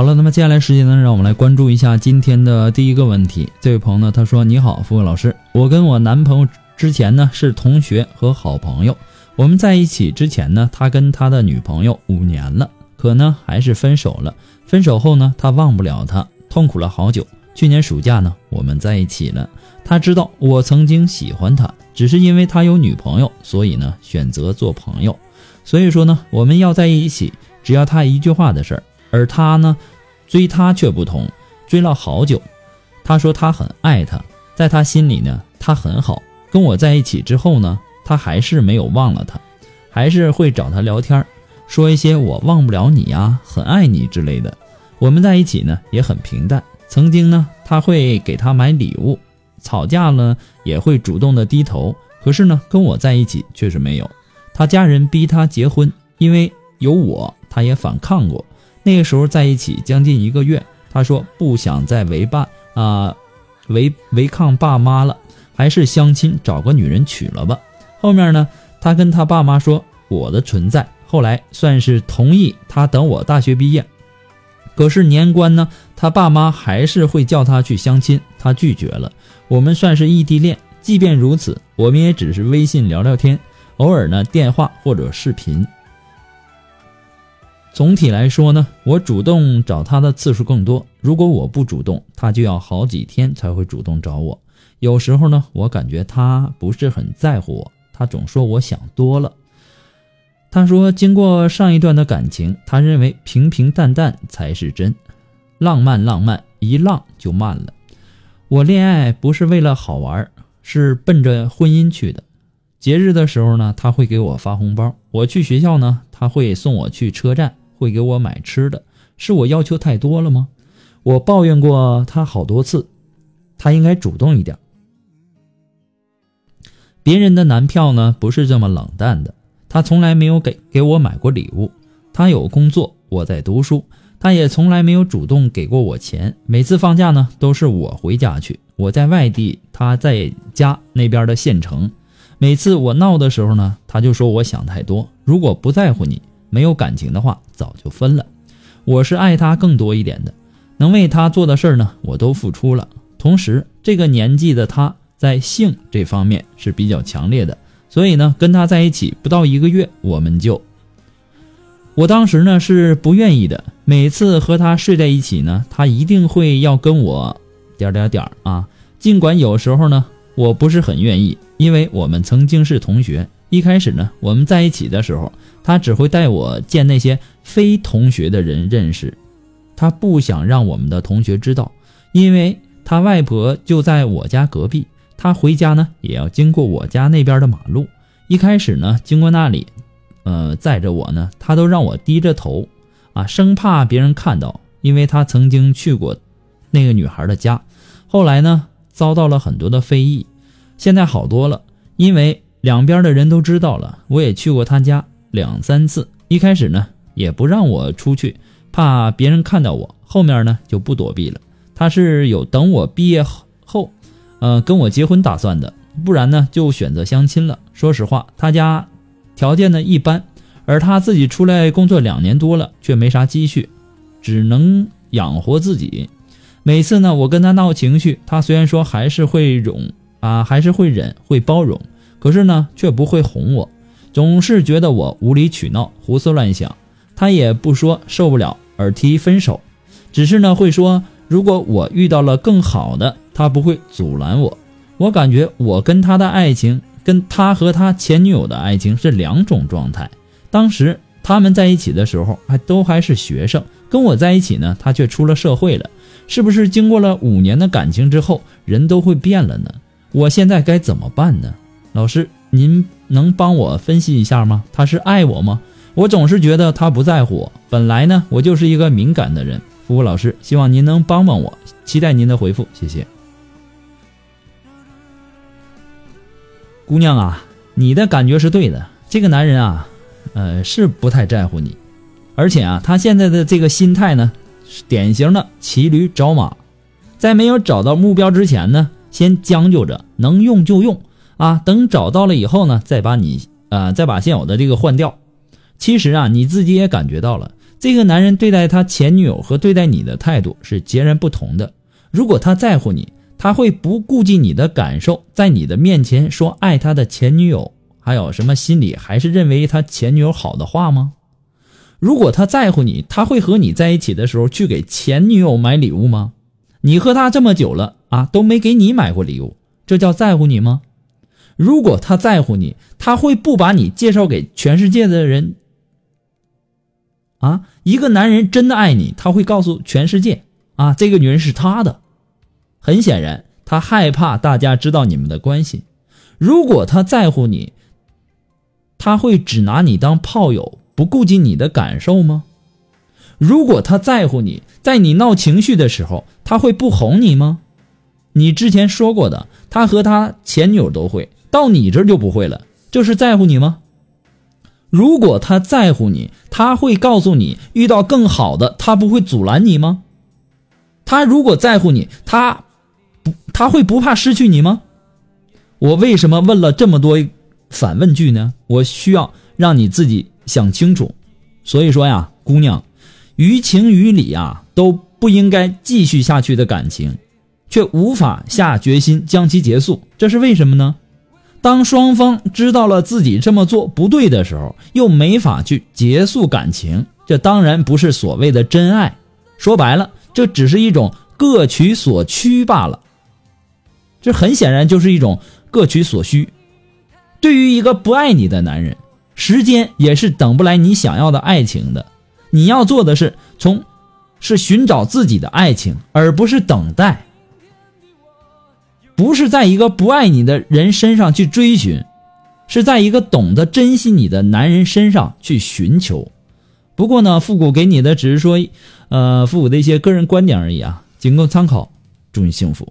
好了，那么接下来时间呢，让我们来关注一下今天的第一个问题。这位朋友呢，他说：“你好，付老师，我跟我男朋友之前呢是同学和好朋友。我们在一起之前呢，他跟他的女朋友五年了，可呢还是分手了。分手后呢，他忘不了她，痛苦了好久。去年暑假呢，我们在一起了。他知道我曾经喜欢他，只是因为他有女朋友，所以呢选择做朋友。所以说呢，我们要在一起，只要他一句话的事儿。”而他呢，追她却不同，追了好久。他说他很爱她，在他心里呢，他很好。跟我在一起之后呢，他还是没有忘了她，还是会找她聊天，说一些我忘不了你呀，很爱你之类的。我们在一起呢也很平淡。曾经呢，他会给她买礼物，吵架了也会主动的低头。可是呢，跟我在一起却是没有。他家人逼他结婚，因为有我，他也反抗过。那个时候在一起将近一个月，他说不想再违伴啊，违违抗爸妈了，还是相亲找个女人娶了吧。后面呢，他跟他爸妈说我的存在，后来算是同意他等我大学毕业。可是年关呢，他爸妈还是会叫他去相亲，他拒绝了。我们算是异地恋，即便如此，我们也只是微信聊聊天，偶尔呢电话或者视频。总体来说呢，我主动找他的次数更多。如果我不主动，他就要好几天才会主动找我。有时候呢，我感觉他不是很在乎我，他总说我想多了。他说，经过上一段的感情，他认为平平淡淡才是真，浪漫浪漫一浪就慢了。我恋爱不是为了好玩，是奔着婚姻去的。节日的时候呢，他会给我发红包；我去学校呢，他会送我去车站。会给我买吃的，是我要求太多了吗？我抱怨过他好多次，他应该主动一点。别人的男票呢不是这么冷淡的，他从来没有给给我买过礼物。他有工作，我在读书，他也从来没有主动给过我钱。每次放假呢都是我回家去，我在外地，他在家那边的县城。每次我闹的时候呢，他就说我想太多。如果不在乎你。没有感情的话，早就分了。我是爱他更多一点的，能为他做的事儿呢，我都付出了。同时，这个年纪的他在性这方面是比较强烈的，所以呢，跟他在一起不到一个月，我们就……我当时呢是不愿意的。每次和他睡在一起呢，他一定会要跟我点点点啊。尽管有时候呢，我不是很愿意，因为我们曾经是同学。一开始呢，我们在一起的时候，他只会带我见那些非同学的人认识，他不想让我们的同学知道，因为他外婆就在我家隔壁，他回家呢也要经过我家那边的马路。一开始呢，经过那里，呃，载着我呢，他都让我低着头，啊，生怕别人看到。因为他曾经去过那个女孩的家，后来呢遭到了很多的非议，现在好多了，因为两边的人都知道了，我也去过他家两三次，一开始呢也不让我出去，怕别人看到我，后面呢就不躲避了。他是有等我毕业后，呃跟我结婚打算的，不然呢就选择相亲了。说实话，他家条件呢一般。而他自己出来工作两年多了，却没啥积蓄，只能养活自己。每次呢，我跟他闹情绪，他虽然说还是会容啊，还是会忍，会包容，可是呢，却不会哄我，总是觉得我无理取闹、胡思乱想。他也不说受不了而提分手，只是呢会说，如果我遇到了更好的，他不会阻拦我。我感觉我跟他的爱情，跟他和他前女友的爱情是两种状态。当时他们在一起的时候，还都还是学生，跟我在一起呢，他却出了社会了。是不是经过了五年的感情之后，人都会变了呢？我现在该怎么办呢？老师，您能帮我分析一下吗？他是爱我吗？我总是觉得他不在乎我。本来呢，我就是一个敏感的人。服务老师，希望您能帮帮我，期待您的回复，谢谢。姑娘啊，你的感觉是对的，这个男人啊。呃，是不太在乎你，而且啊，他现在的这个心态呢，是典型的骑驴找马，在没有找到目标之前呢，先将就着，能用就用啊，等找到了以后呢，再把你呃，再把现有的这个换掉。其实啊，你自己也感觉到了，这个男人对待他前女友和对待你的态度是截然不同的。如果他在乎你，他会不顾及你的感受，在你的面前说爱他的前女友。还有什么心里还是认为他前女友好的话吗？如果他在乎你，他会和你在一起的时候去给前女友买礼物吗？你和他这么久了啊，都没给你买过礼物，这叫在乎你吗？如果他在乎你，他会不把你介绍给全世界的人？啊，一个男人真的爱你，他会告诉全世界啊，这个女人是他的。很显然，他害怕大家知道你们的关系。如果他在乎你，他会只拿你当炮友，不顾及你的感受吗？如果他在乎你，在你闹情绪的时候，他会不哄你吗？你之前说过的，他和他前女友都会，到你这就不会了，这是在乎你吗？如果他在乎你，他会告诉你遇到更好的，他不会阻拦你吗？他如果在乎你，他不他会不怕失去你吗？我为什么问了这么多？反问句呢？我需要让你自己想清楚。所以说呀，姑娘，于情于理啊都不应该继续下去的感情，却无法下决心将其结束，这是为什么呢？当双方知道了自己这么做不对的时候，又没法去结束感情，这当然不是所谓的真爱。说白了，这只是一种各取所需罢了。这很显然就是一种各取所需。对于一个不爱你的男人，时间也是等不来你想要的爱情的。你要做的是从，是寻找自己的爱情，而不是等待。不是在一个不爱你的人身上去追寻，是在一个懂得珍惜你的男人身上去寻求。不过呢，复古给你的只是说，呃，复古的一些个人观点而已啊，仅供参考。祝你幸福。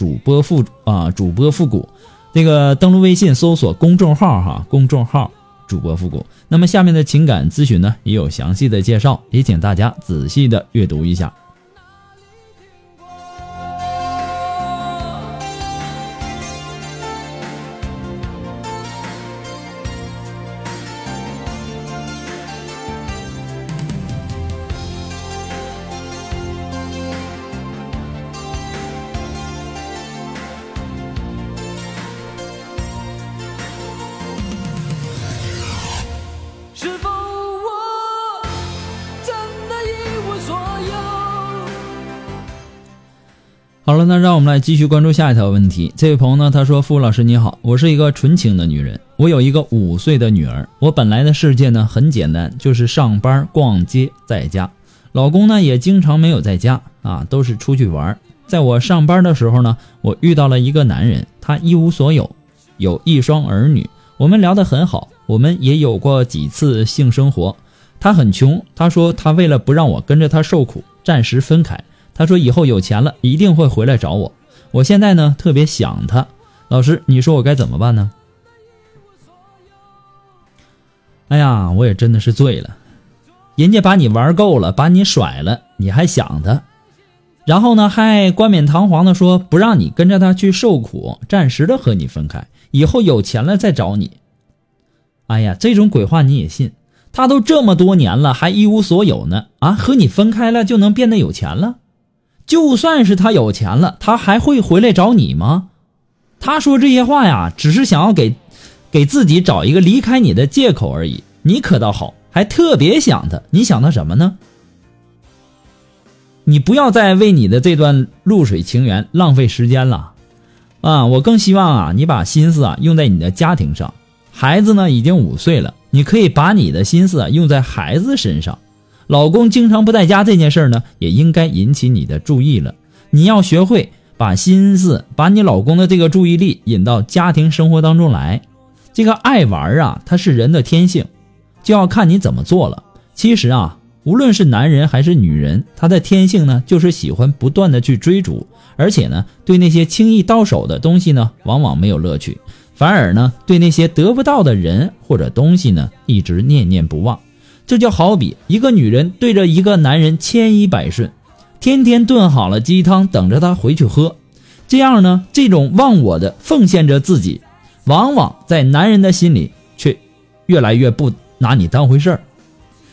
主播复啊，主播复古，这个登录微信搜索公众号哈，公众号主播复古。那么下面的情感咨询呢，也有详细的介绍，也请大家仔细的阅读一下。好了，那让我们来继续关注下一条问题。这位朋友呢，他说：“付老师你好，我是一个纯情的女人，我有一个五岁的女儿。我本来的世界呢很简单，就是上班、逛街、在家。老公呢也经常没有在家啊，都是出去玩。在我上班的时候呢，我遇到了一个男人，他一无所有，有一双儿女。我们聊得很好，我们也有过几次性生活。他很穷，他说他为了不让我跟着他受苦，暂时分开。”他说：“以后有钱了，一定会回来找我。我现在呢，特别想他。老师，你说我该怎么办呢？”哎呀，我也真的是醉了。人家把你玩够了，把你甩了，你还想他，然后呢，还冠冕堂皇的说不让你跟着他去受苦，暂时的和你分开，以后有钱了再找你。哎呀，这种鬼话你也信？他都这么多年了，还一无所有呢？啊，和你分开了就能变得有钱了？就算是他有钱了，他还会回来找你吗？他说这些话呀，只是想要给，给自己找一个离开你的借口而已。你可倒好，还特别想他。你想他什么呢？你不要再为你的这段露水情缘浪费时间了，啊！我更希望啊，你把心思啊用在你的家庭上。孩子呢已经五岁了，你可以把你的心思啊用在孩子身上。老公经常不在家这件事呢，也应该引起你的注意了。你要学会把心思，把你老公的这个注意力引到家庭生活当中来。这个爱玩啊，它是人的天性，就要看你怎么做了。其实啊，无论是男人还是女人，他的天性呢，就是喜欢不断的去追逐，而且呢，对那些轻易到手的东西呢，往往没有乐趣，反而呢，对那些得不到的人或者东西呢，一直念念不忘。这就好比一个女人对着一个男人千依百顺，天天炖好了鸡汤等着他回去喝，这样呢，这种忘我的奉献着自己，往往在男人的心里却越来越不拿你当回事儿。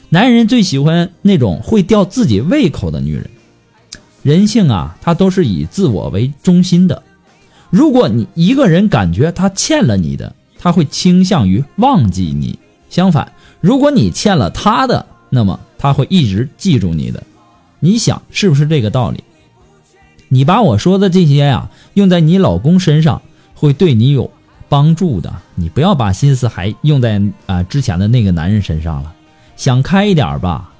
男人最喜欢那种会吊自己胃口的女人。人性啊，它都是以自我为中心的。如果你一个人感觉他欠了你的，他会倾向于忘记你。相反。如果你欠了他的，那么他会一直记住你的。你想是不是这个道理？你把我说的这些呀用在你老公身上，会对你有帮助的。你不要把心思还用在啊之前的那个男人身上了，想开一点吧。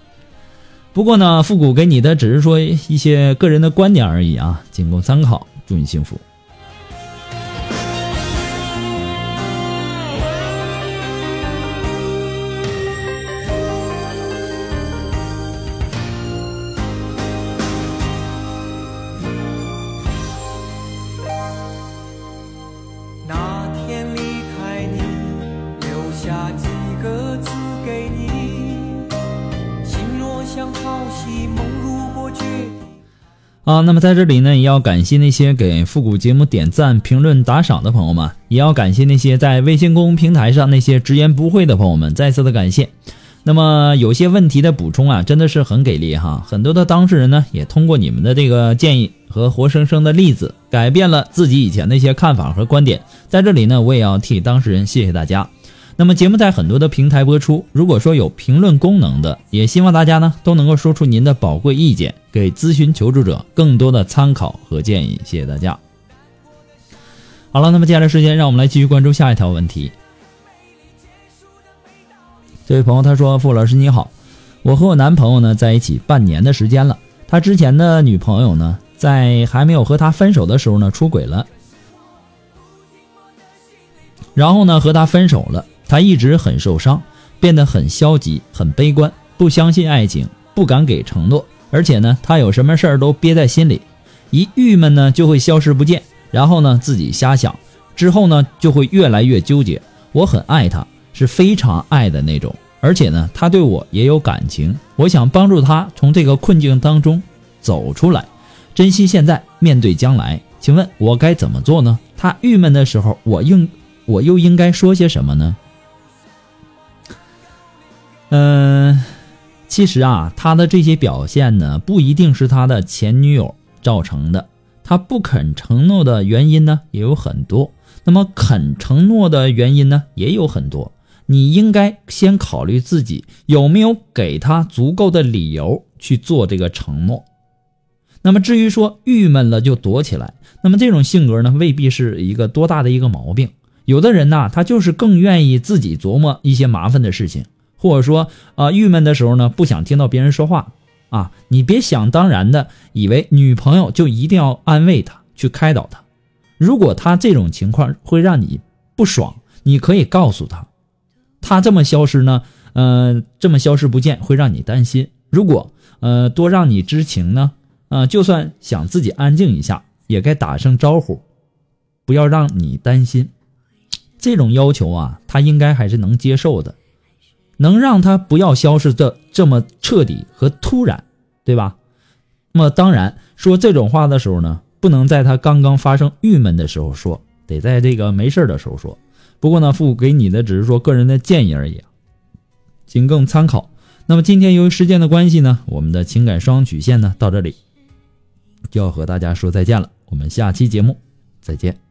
不过呢，复古给你的只是说一些个人的观点而已啊，仅供参考。祝你幸福。啊，那么在这里呢，也要感谢那些给复古节目点赞、评论、打赏的朋友们，也要感谢那些在微信公众平台上那些直言不讳的朋友们，再次的感谢。那么有些问题的补充啊，真的是很给力哈，很多的当事人呢，也通过你们的这个建议和活生生的例子，改变了自己以前的一些看法和观点。在这里呢，我也要替当事人谢谢大家。那么节目在很多的平台播出，如果说有评论功能的，也希望大家呢都能够说出您的宝贵意见，给咨询求助者更多的参考和建议。谢谢大家。好了，那么接下来时间，让我们来继续关注下一条问题。这位朋友他说：“傅老师你好，我和我男朋友呢在一起半年的时间了，他之前的女朋友呢在还没有和他分手的时候呢出轨了，然后呢和他分手了。”他一直很受伤，变得很消极、很悲观，不相信爱情，不敢给承诺，而且呢，他有什么事儿都憋在心里，一郁闷呢就会消失不见，然后呢自己瞎想，之后呢就会越来越纠结。我很爱他，是非常爱的那种，而且呢他对我也有感情，我想帮助他从这个困境当中走出来，珍惜现在，面对将来。请问我该怎么做呢？他郁闷的时候，我应我又应该说些什么呢？嗯，其实啊，他的这些表现呢，不一定是他的前女友造成的。他不肯承诺的原因呢，也有很多。那么肯承诺的原因呢，也有很多。你应该先考虑自己有没有给他足够的理由去做这个承诺。那么至于说郁闷了就躲起来，那么这种性格呢，未必是一个多大的一个毛病。有的人呐，他就是更愿意自己琢磨一些麻烦的事情，或者说啊，郁闷的时候呢，不想听到别人说话啊。你别想当然的以为女朋友就一定要安慰他，去开导他。如果他这种情况会让你不爽，你可以告诉他，他这么消失呢，呃，这么消失不见会让你担心。如果呃多让你知情呢，啊，就算想自己安静一下，也该打声招呼，不要让你担心。这种要求啊，他应该还是能接受的，能让他不要消失的这么彻底和突然，对吧？那么当然说这种话的时候呢，不能在他刚刚发生郁闷的时候说，得在这个没事的时候说。不过呢，父给你的只是说个人的建议而已，仅供参考。那么今天由于时间的关系呢，我们的情感双曲线呢到这里就要和大家说再见了。我们下期节目再见。